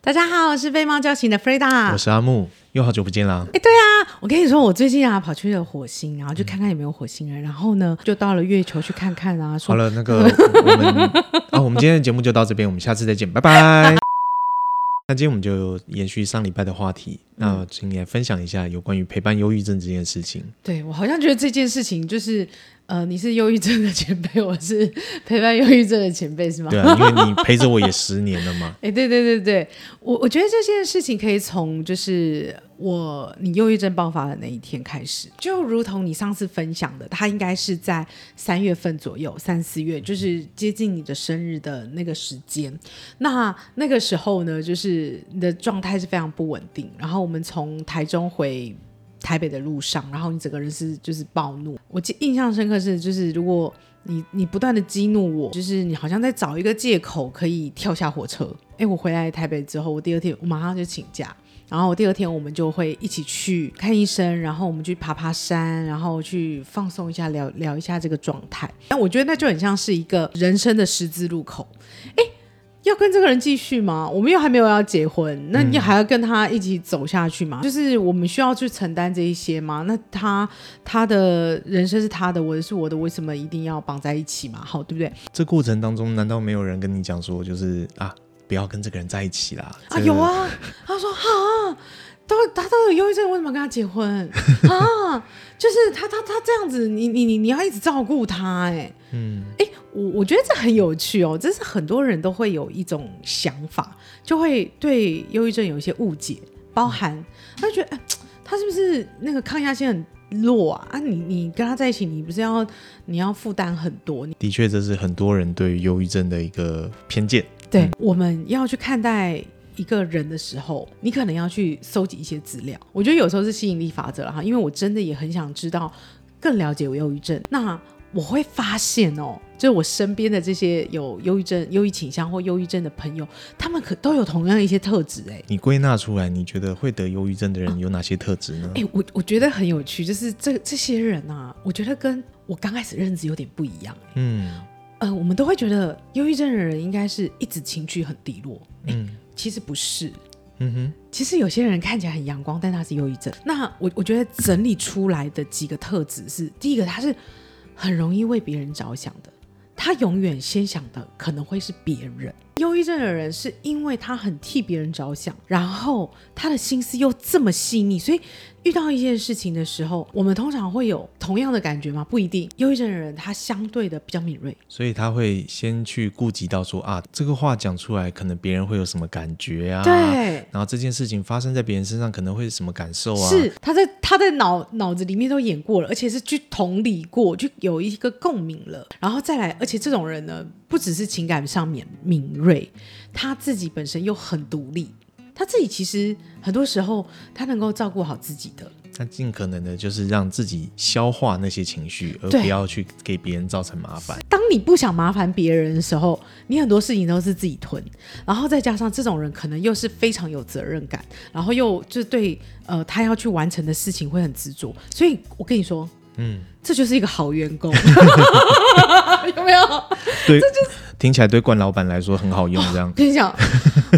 大家好，我是被猫叫醒的 Freda，我是阿木，又好久不见啦。哎，对啊，我跟你说，我最近啊跑去了火星，然后去看看有没有火星人，嗯、然后呢就到了月球去看看啊。好了，那个我们 啊，我们今天的节目就到这边，我们下次再见，拜拜。那今天我们就延续上礼拜的话题，那请你来分享一下有关于陪伴忧郁症这件事情。对，我好像觉得这件事情就是。呃，你是忧郁症的前辈，我是陪伴忧郁症的前辈，是吗？对啊，因为你陪着我也十年了嘛。哎，对对对对，我我觉得这件事情可以从就是我你忧郁症爆发的那一天开始，就如同你上次分享的，它应该是在三月份左右，三四月，就是接近你的生日的那个时间。那那个时候呢，就是你的状态是非常不稳定。然后我们从台中回。台北的路上，然后你整个人是就是暴怒。我记印象深刻是，就是如果你你不断的激怒我，就是你好像在找一个借口可以跳下火车。哎，我回来台北之后，我第二天我马上就请假，然后第二天我们就会一起去看医生，然后我们去爬爬山，然后去放松一下，聊聊一下这个状态。那我觉得那就很像是一个人生的十字路口。哎。要跟这个人继续吗？我们又还没有要结婚，那你还要跟他一起走下去吗？就是我们需要去承担这一些吗？那他他的人生是他的，我的是我的，为什么一定要绑在一起嘛？好，对不对？这过程当中，难道没有人跟你讲说，就是啊，不要跟这个人在一起啦？啊，有啊，他说啊。都他都有忧郁症，为什么跟他结婚 啊？就是他他他这样子，你你你你要一直照顾他，哎，嗯，哎，我我觉得这很有趣哦，这是很多人都会有一种想法，就会对忧郁症有一些误解，包含、嗯、他觉得哎，他是不是那个抗压性很弱啊？啊，你你跟他在一起，你不是要你要负担很多？的确，这是很多人对忧郁症的一个偏见。对，嗯、我们要去看待。一个人的时候，你可能要去搜集一些资料。我觉得有时候是吸引力法则了哈，因为我真的也很想知道，更了解我忧郁症。那我会发现哦，就是我身边的这些有忧郁症、忧郁倾向或忧郁症的朋友，他们可都有同样一些特质哎。你归纳出来，你觉得会得忧郁症的人有哪些特质呢？哎、啊，我我觉得很有趣，就是这这些人啊，我觉得跟我刚开始认知有点不一样。嗯，呃，我们都会觉得忧郁症的人应该是一直情绪很低落。嗯。其实不是，嗯哼，其实有些人看起来很阳光，但他是忧郁症。那我我觉得整理出来的几个特质是：第一个，他是很容易为别人着想的，他永远先想的可能会是别人。忧郁症的人是因为他很替别人着想，然后他的心思又这么细腻，所以遇到一件事情的时候，我们通常会有同样的感觉吗？不一定。忧郁症的人他相对的比较敏锐，所以他会先去顾及到说啊，这个话讲出来，可能别人会有什么感觉啊？对。然后这件事情发生在别人身上，可能会是什么感受啊？是他在他在脑脑子里面都演过了，而且是去同理过，就有一个共鸣了，然后再来，而且这种人呢，不只是情感上面敏锐。他自己本身又很独立，他自己其实很多时候他能够照顾好自己的，他尽可能的就是让自己消化那些情绪，而不要去给别人造成麻烦。当你不想麻烦别人的时候，你很多事情都是自己吞，然后再加上这种人可能又是非常有责任感，然后又就对呃他要去完成的事情会很执着，所以我跟你说，嗯，这就是一个好员工，有没有？对，这就是。听起来对冠老板来说很好用，这样。跟你讲，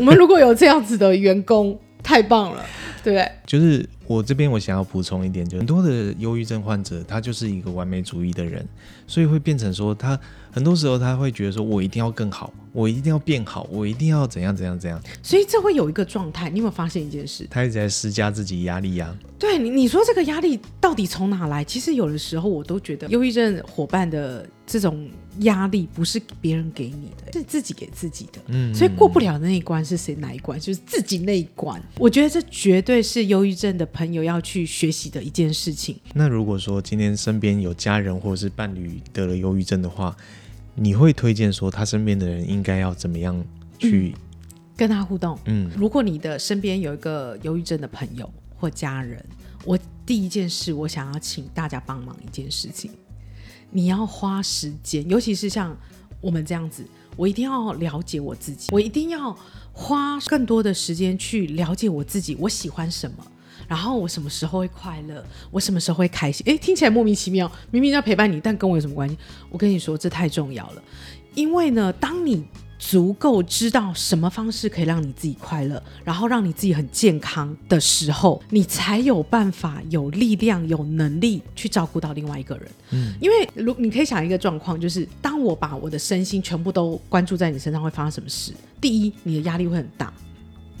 我们如果有这样子的员工，太棒了，对不对？就是我这边我想要补充一点，就是很多的忧郁症患者，他就是一个完美主义的人，所以会变成说他。很多时候他会觉得说，我一定要更好，我一定要变好，我一定要怎样怎样怎样。所以这会有一个状态，你有没有发现一件事？他一直在施加自己压力呀、啊。对你，你说这个压力到底从哪来？其实有的时候我都觉得，忧郁症伙伴的这种压力不是别人给你的，是自己给自己的。嗯，所以过不了的那一关是谁？哪一关？就是自己那一关。我觉得这绝对是忧郁症的朋友要去学习的一件事情。那如果说今天身边有家人或者是伴侣得了忧郁症的话，你会推荐说他身边的人应该要怎么样去、嗯、跟他互动？嗯，如果你的身边有一个忧郁症的朋友或家人，我第一件事我想要请大家帮忙一件事情，你要花时间，尤其是像我们这样子，我一定要了解我自己，我一定要花更多的时间去了解我自己，我喜欢什么。然后我什么时候会快乐？我什么时候会开心？诶，听起来莫名其妙，明明要陪伴你，但跟我有什么关系？我跟你说，这太重要了，因为呢，当你足够知道什么方式可以让你自己快乐，然后让你自己很健康的时候，你才有办法、有力量、有能力去照顾到另外一个人。嗯，因为如你可以想一个状况，就是当我把我的身心全部都关注在你身上，会发生什么事？第一，你的压力会很大。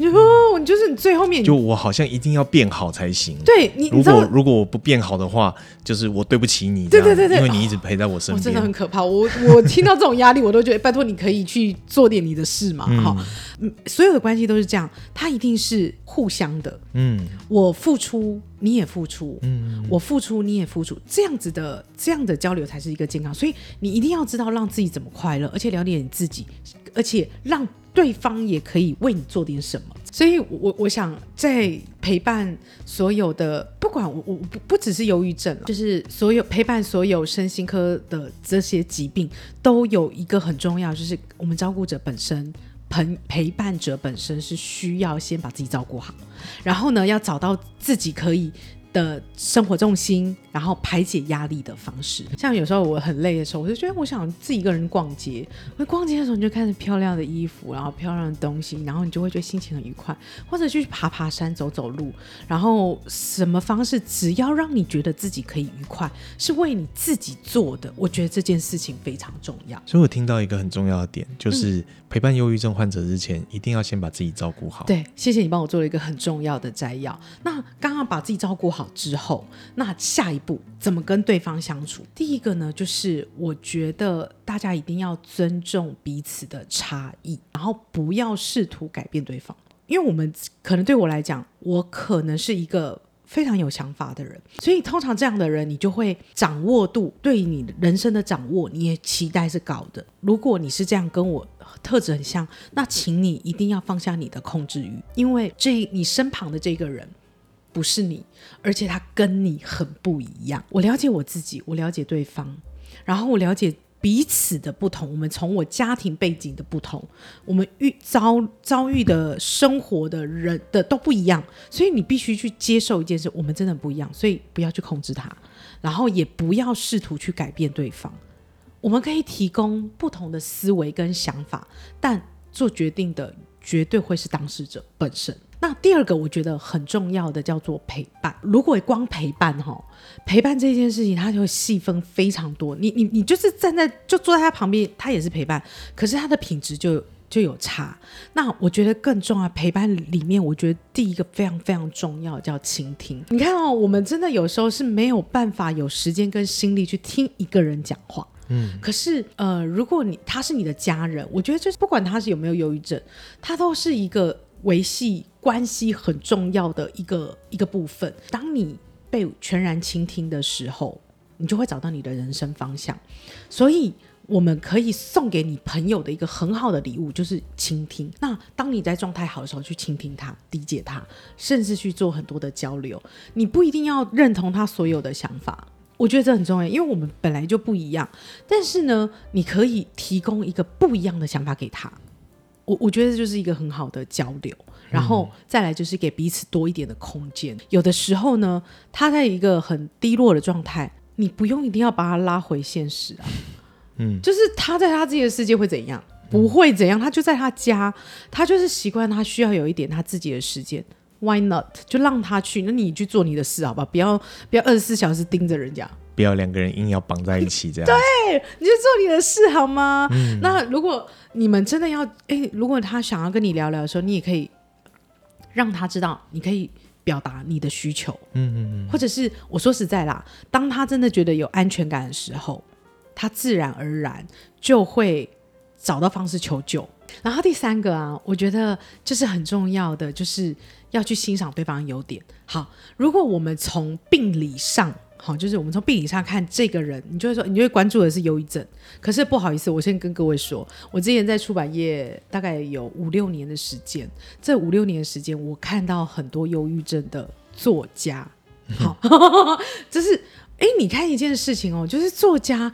哦，你就是你最后面，就我好像一定要变好才行。对你，如果如果我不变好的话，就是我对不起你。对对对对，因为你一直陪在我身边，真的很可怕。我我听到这种压力，我都觉得拜托你可以去做点你的事嘛。哈，嗯，所有的关系都是这样，它一定是互相的。嗯，我付出你也付出，嗯，我付出你也付出，这样子的这样的交流才是一个健康。所以你一定要知道让自己怎么快乐，而且了解你自己，而且让。对方也可以为你做点什么，所以我我想在陪伴所有的，不管我我不不只是忧郁症，就是所有陪伴所有身心科的这些疾病，都有一个很重要，就是我们照顾者本身陪陪伴者本身是需要先把自己照顾好，然后呢，要找到自己可以。的生活重心，然后排解压力的方式，像有时候我很累的时候，我就觉得我想自己一个人逛街。我逛街的时候，你就看着漂亮的衣服，然后漂亮的东西，然后你就会觉得心情很愉快。或者去爬爬山、走走路，然后什么方式，只要让你觉得自己可以愉快，是为你自己做的，我觉得这件事情非常重要。所以我听到一个很重要的点，就是陪伴忧郁症患者之前，一定要先把自己照顾好。对，谢谢你帮我做了一个很重要的摘要。那刚刚把自己照顾好。好之后，那下一步怎么跟对方相处？第一个呢，就是我觉得大家一定要尊重彼此的差异，然后不要试图改变对方。因为我们可能对我来讲，我可能是一个非常有想法的人，所以通常这样的人，你就会掌握度对你人生的掌握，你也期待是高的。如果你是这样跟我特质很像，那请你一定要放下你的控制欲，因为这你身旁的这个人。不是你，而且他跟你很不一样。我了解我自己，我了解对方，然后我了解彼此的不同。我们从我家庭背景的不同，我们遇遭遭遇的生活的人的都不一样，所以你必须去接受一件事，我们真的不一样。所以不要去控制他，然后也不要试图去改变对方。我们可以提供不同的思维跟想法，但做决定的绝对会是当事者本身。那第二个我觉得很重要的叫做陪伴。如果光陪伴哈，陪伴这件事情，它就会细分非常多。你你你就是站在就坐在他旁边，他也是陪伴，可是他的品质就就有差。那我觉得更重要，陪伴里面，我觉得第一个非常非常重要叫倾听。你看哦，我们真的有时候是没有办法有时间跟心力去听一个人讲话。可是呃，如果你他是你的家人，我觉得就是不管他是有没有忧郁症，他都是一个维系关系很重要的一个一个部分。当你被全然倾听的时候，你就会找到你的人生方向。所以，我们可以送给你朋友的一个很好的礼物就是倾听。那当你在状态好的时候，去倾听他，理解他，甚至去做很多的交流。你不一定要认同他所有的想法。我觉得这很重要，因为我们本来就不一样。但是呢，你可以提供一个不一样的想法给他。我我觉得这就是一个很好的交流。然后再来就是给彼此多一点的空间。嗯。有的时候呢，他在一个很低落的状态，你不用一定要把他拉回现实啊。嗯，就是他在他自己的世界会怎样？不会怎样，他就在他家，他就是习惯他需要有一点他自己的时间。Why not？就让他去，那你去做你的事，好吧？不要不要二十四小时盯着人家，不要两个人硬要绑在一起这样。对，你就做你的事好吗？嗯。那如果你们真的要，哎，如果他想要跟你聊聊的时候，你也可以让他知道，你可以表达你的需求。嗯嗯嗯。或者是我说实在啦，当他真的觉得有安全感的时候，他自然而然就会找到方式求救。然后第三个啊，我觉得就是很重要的，就是。要去欣赏对方优点。好，如果我们从病理上，好，就是我们从病理上看这个人，你就会说，你就会关注的是忧郁症。可是不好意思，我先跟各位说，我之前在出版业大概有五六年的时间，这五六年的时间，我看到很多忧郁症的作家。好，就是，哎，你看一件事情哦，就是作家。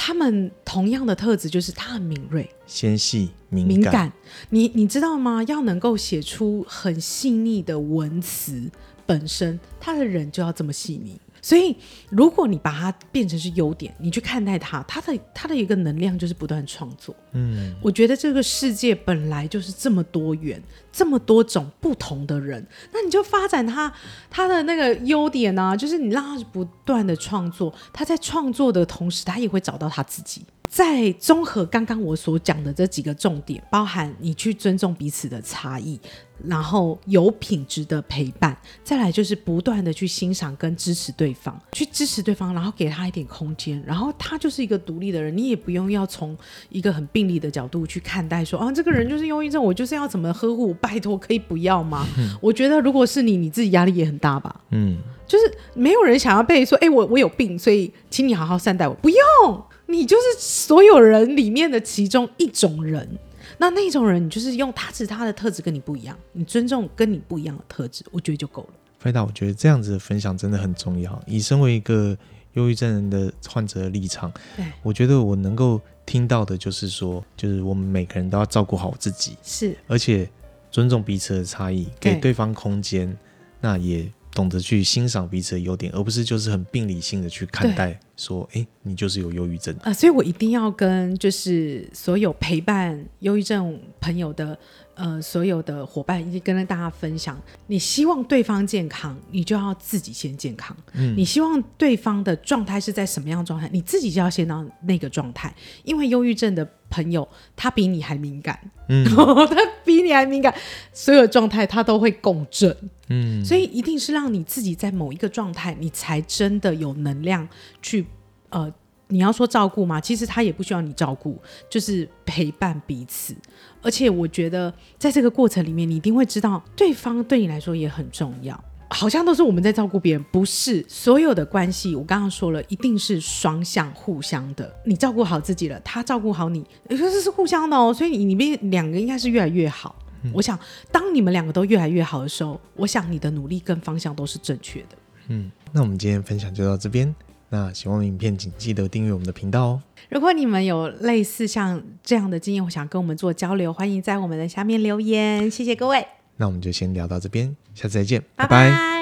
他们同样的特质就是他很敏锐、纤细、敏感。你你知道吗？要能够写出很细腻的文词，本身他的人就要这么细腻。所以，如果你把它变成是优点，你去看待它，它的它的一个能量就是不断创作。嗯，我觉得这个世界本来就是这么多元，这么多种不同的人，那你就发展他他的那个优点呢、啊，就是你让他不断的创作，他在创作的同时，他也会找到他自己。在综合刚刚我所讲的这几个重点，包含你去尊重彼此的差异，然后有品质的陪伴，再来就是不断的去欣赏跟支持对方，去支持对方，然后给他一点空间，然后他就是一个独立的人，你也不用要从一个很病理的角度去看待说，啊，这个人就是忧郁症，我就是要怎么呵护，拜托可以不要吗？嗯，我觉得如果是你，你自己压力也很大吧？嗯，就是没有人想要被说，哎，我我有病，所以请你好好善待我，不用。你就是所有人里面的其中一种人，那那种人，你就是用他是他的特质跟你不一样，你尊重跟你不一样的特质，我觉得就够了。飞达，我觉得这样子的分享真的很重要。以身为一个忧郁症人的患者的立场，对，我觉得我能够听到的就是说，就是我们每个人都要照顾好自己，是，而且尊重彼此的差异，给对方空间，那也。懂得去欣赏彼此的优点，而不是就是很病理性的去看待，说，哎，你就是有忧郁症啊、呃。所以我一定要跟就是所有陪伴忧郁症朋友的呃所有的伙伴，一起跟大家分享：你希望对方健康，你就要自己先健康。嗯，你希望对方的状态是在什么样的状态，你自己就要先到那个状态，因为忧郁症的。朋友，他比你还敏感，嗯，他比你还敏感，所有状态他都会共振，嗯，所以一定是让你自己在某一个状态，你才真的有能量去，呃，你要说照顾吗？其实他也不需要你照顾，就是陪伴彼此。而且我觉得，在这个过程里面，你一定会知道对方对你来说也很重要。好像都是我们在照顾别人，不是所有的关系。我刚刚说了，一定是双向、互相的。你照顾好自己了，他照顾好你，这是互相的哦。所以你们两个应该是越来越好。嗯。我想，当你们两个都越来越好的时候，我想你的努力跟方向都是正确的。嗯，那我们今天分享就到这边。那喜欢影片，请记得订阅我们的频道哦。如果你们有类似像这样的经验，我想跟我们做交流，欢迎在我们的下面留言。谢谢各位。那我们就先聊到这边，下次再见，拜拜。拜拜。